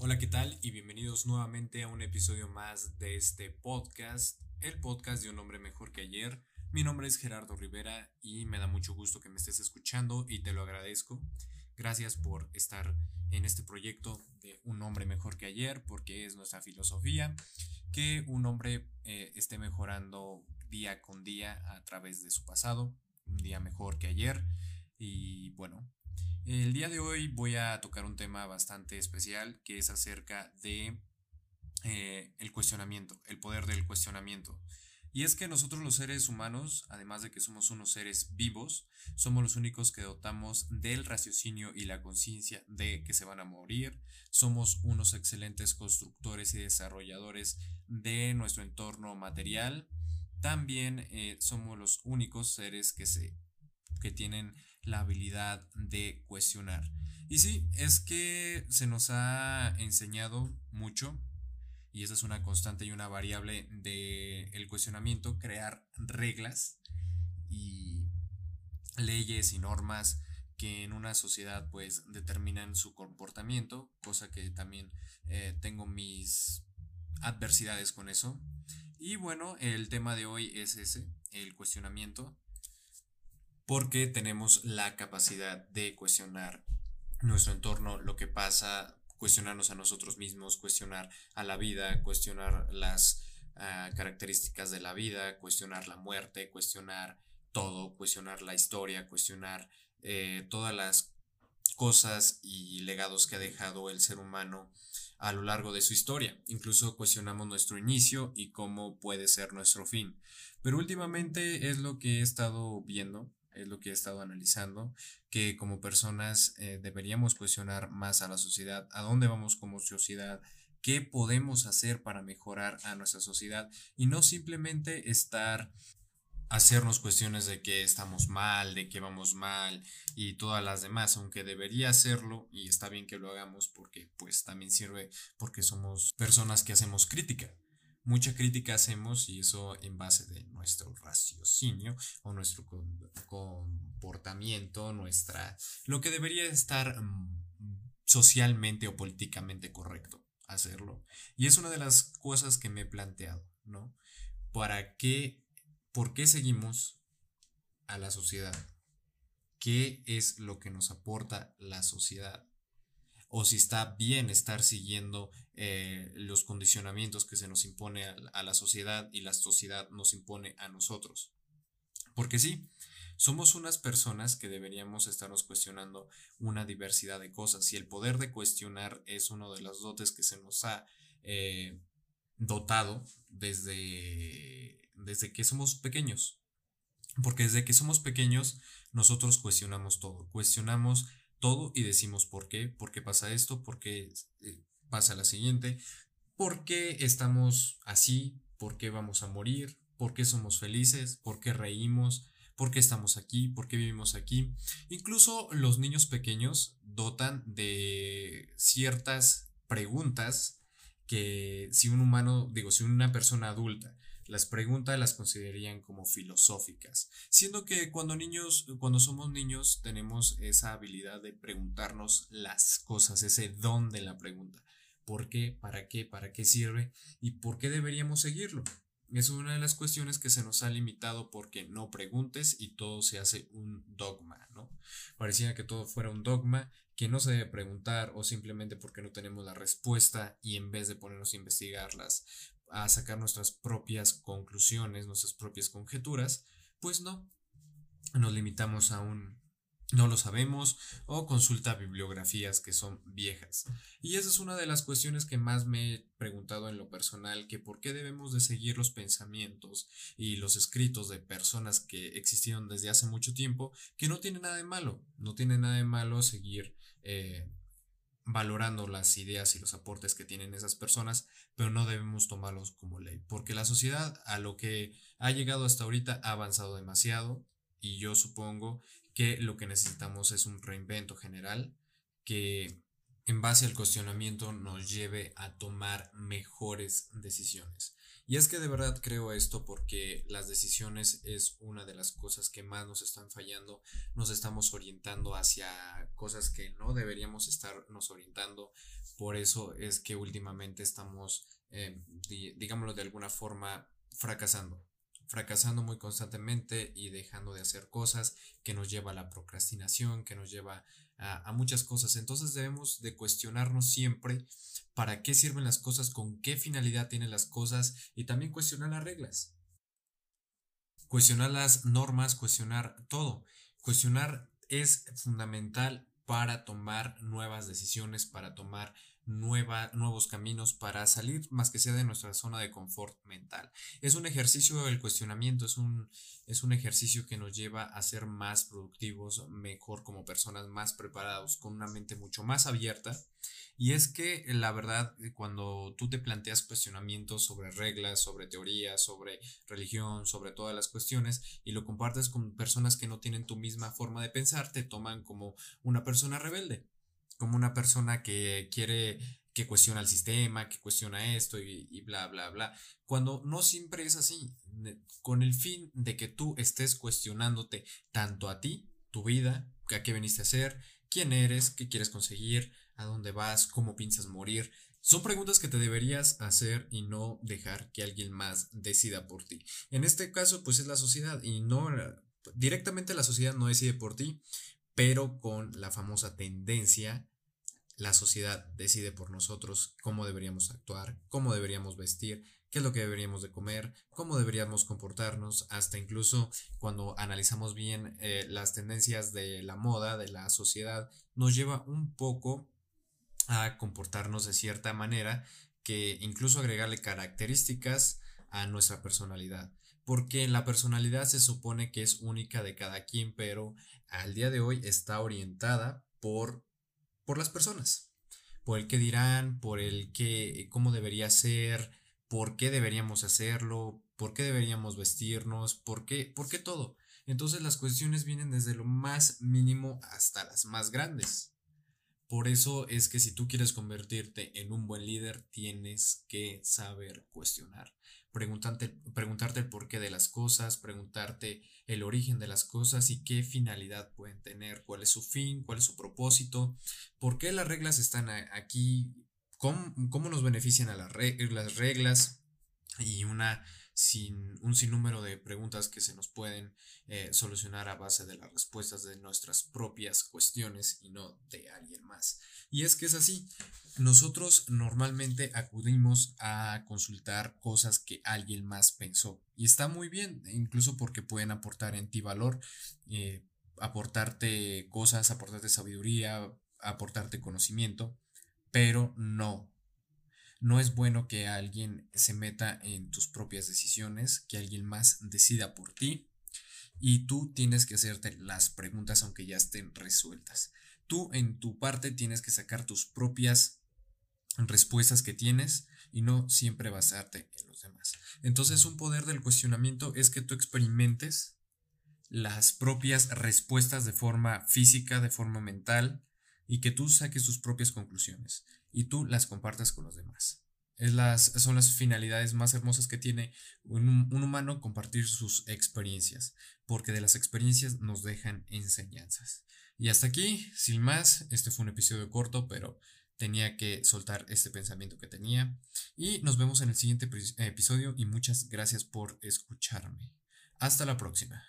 Hola, ¿qué tal? Y bienvenidos nuevamente a un episodio más de este podcast, el podcast de un hombre mejor que ayer. Mi nombre es Gerardo Rivera y me da mucho gusto que me estés escuchando y te lo agradezco. Gracias por estar en este proyecto de un hombre mejor que ayer, porque es nuestra filosofía, que un hombre eh, esté mejorando día con día a través de su pasado, un día mejor que ayer. Y bueno, el día de hoy voy a tocar un tema bastante especial que es acerca de eh, el cuestionamiento, el poder del cuestionamiento. Y es que nosotros los seres humanos, además de que somos unos seres vivos, somos los únicos que dotamos del raciocinio y la conciencia de que se van a morir, somos unos excelentes constructores y desarrolladores de nuestro entorno material, también eh, somos los únicos seres que se que tienen la habilidad de cuestionar. Y sí, es que se nos ha enseñado mucho, y esa es una constante y una variable del el cuestionamiento, crear reglas y leyes y normas que en una sociedad pues determinan su comportamiento, cosa que también eh, tengo mis adversidades con eso. Y bueno, el tema de hoy es ese, el cuestionamiento porque tenemos la capacidad de cuestionar nuestro entorno, lo que pasa, cuestionarnos a nosotros mismos, cuestionar a la vida, cuestionar las ah, características de la vida, cuestionar la muerte, cuestionar todo, cuestionar la historia, cuestionar eh, todas las cosas y legados que ha dejado el ser humano a lo largo de su historia. Incluso cuestionamos nuestro inicio y cómo puede ser nuestro fin. Pero últimamente es lo que he estado viendo es lo que he estado analizando, que como personas eh, deberíamos cuestionar más a la sociedad, a dónde vamos como sociedad, qué podemos hacer para mejorar a nuestra sociedad y no simplemente estar hacernos cuestiones de que estamos mal, de que vamos mal y todas las demás, aunque debería hacerlo y está bien que lo hagamos porque pues también sirve porque somos personas que hacemos crítica mucha crítica hacemos y eso en base de nuestro raciocinio o nuestro comportamiento, nuestra lo que debería estar mm, socialmente o políticamente correcto hacerlo. Y es una de las cosas que me he planteado, ¿no? ¿Para qué por qué seguimos a la sociedad? ¿Qué es lo que nos aporta la sociedad? O si está bien estar siguiendo eh, los condicionamientos que se nos impone a, la sociedad y la sociedad nos impone a nosotros. Porque sí, somos unas personas que deberíamos estarnos cuestionando una diversidad de cosas y el poder de cuestionar es uno de los dotes que se nos ha eh, dotado desde, desde que somos pequeños. Porque desde que somos pequeños nosotros cuestionamos todo, cuestionamos todo y decimos por qué, por qué pasa esto, por qué eh, pasa la siguiente, por qué estamos así, por qué vamos a morir, por qué somos felices, por qué reímos, por qué estamos aquí, por qué vivimos aquí. Incluso los niños pequeños dotan de ciertas preguntas que si un humano, digo, si una persona adulta las preguntas las considerarían como filosóficas, siendo que cuando niños, cuando somos niños tenemos esa habilidad de preguntarnos las cosas, ese don de la pregunta. ¿Por qué? ¿Para qué? ¿Para qué sirve? ¿Y por qué deberíamos seguirlo? Es una de las cuestiones que se nos ha limitado porque no preguntes y todo se hace un dogma, ¿no? Parecía que todo fuera un dogma que no se debe preguntar o simplemente porque no tenemos la respuesta y en vez de ponernos a investigarlas a sacar nuestras propias conclusiones, nuestras propias conjeturas, pues no, nos limitamos a un no lo sabemos o consulta bibliografías que son viejas. Y esa es una de las cuestiones que más me he preguntado en lo personal, que por qué debemos de seguir los pensamientos y los escritos de personas que existieron desde hace mucho tiempo, que no tiene nada de malo, no tiene nada de malo seguir eh, valorando las ideas y los aportes que tienen esas personas, pero no debemos tomarlos como ley, porque la sociedad a lo que ha llegado hasta ahorita ha avanzado demasiado y yo supongo que lo que necesitamos es un reinvento general que en base al cuestionamiento nos lleve a tomar mejores decisiones. Y es que de verdad creo esto porque las decisiones es una de las cosas que más nos están fallando, nos estamos orientando hacia cosas que no deberíamos estarnos orientando, por eso es que últimamente estamos, eh, digámoslo de alguna forma, fracasando fracasando muy constantemente y dejando de hacer cosas que nos lleva a la procrastinación, que nos lleva a, muchas cosas. Entonces debemos de cuestionarnos siempre para qué sirven las cosas, con qué finalidad tienen las cosas y también cuestionar las reglas. Cuestionar las normas, cuestionar todo. Cuestionar es fundamental para tomar nuevas decisiones, para tomar nueva, nuevos caminos para salir más que sea de nuestra zona de confort mental. Es un ejercicio del cuestionamiento, es un, es un ejercicio que nos lleva a ser más productivos, mejor como personas, más preparados, con una mente mucho más abierta. Y es que la verdad, cuando tú te planteas cuestionamientos sobre reglas, sobre teorías, sobre religión, sobre todas las cuestiones, y lo compartes con personas que no tienen tu misma forma de pensar, te toman como una persona rebelde como una persona que quiere, que cuestiona el sistema, que cuestiona esto y, bla, bla, bla. Cuando no siempre es así, con el fin de que tú estés cuestionándote tanto a ti, tu vida, a qué veniste a hacer, quién eres, qué quieres conseguir, a dónde vas, cómo piensas morir. Son preguntas que te deberías hacer y no dejar que alguien más decida por ti. En este caso, pues es la sociedad y no directamente la sociedad no decide por ti, pero con la famosa tendencia, la sociedad decide por nosotros cómo deberíamos actuar, cómo deberíamos vestir, qué es lo que deberíamos de comer, cómo deberíamos comportarnos, hasta incluso cuando analizamos bien eh, las tendencias de la moda, de la sociedad, nos lleva un poco a comportarnos de cierta manera que incluso agregarle características a nuestra personalidad porque la personalidad se supone que es única de cada quien, pero al día de hoy está orientada por, por las personas, por el que dirán, por el que, cómo debería ser, por qué deberíamos hacerlo, por qué deberíamos vestirnos, por qué, por qué todo. Entonces las cuestiones vienen desde lo más mínimo hasta las más grandes. Por eso es que si tú quieres convertirte en un buen líder, tienes que saber cuestionar preguntarte, preguntarte el porqué de las cosas, preguntarte el origen de las cosas y qué finalidad pueden tener, cuál es su fin, cuál es su propósito, por qué las reglas están aquí, cómo, cómo nos benefician a las, las reglas y una sin un sinnúmero de preguntas que se nos pueden eh, solucionar a base de las respuestas de nuestras propias cuestiones y no de alguien más. Y es que es así, nosotros normalmente acudimos a consultar cosas que alguien más pensó y está muy bien, incluso porque pueden aportar en ti valor, eh, aportarte cosas, aportarte sabiduría, aportarte conocimiento, pero no no es bueno que alguien se meta en tus propias decisiones, que alguien más decida por ti y tú tienes que hacerte las preguntas aunque ya estén resueltas. Tú en tu parte tienes que sacar tus propias respuestas que tienes y no siempre basarte en los demás. Entonces un poder del cuestionamiento es que tú experimentes las propias respuestas de forma física, de forma mental, y que tú saques tus propias conclusiones y tú las compartas con los demás. Es las, son las finalidades más hermosas que tiene un, humano compartir sus experiencias, porque de las experiencias nos dejan enseñanzas. Y hasta aquí, sin más, este fue un episodio corto, pero tenía que soltar este pensamiento que tenía. Y nos vemos en el siguiente episodio y muchas gracias por escucharme. Hasta la próxima.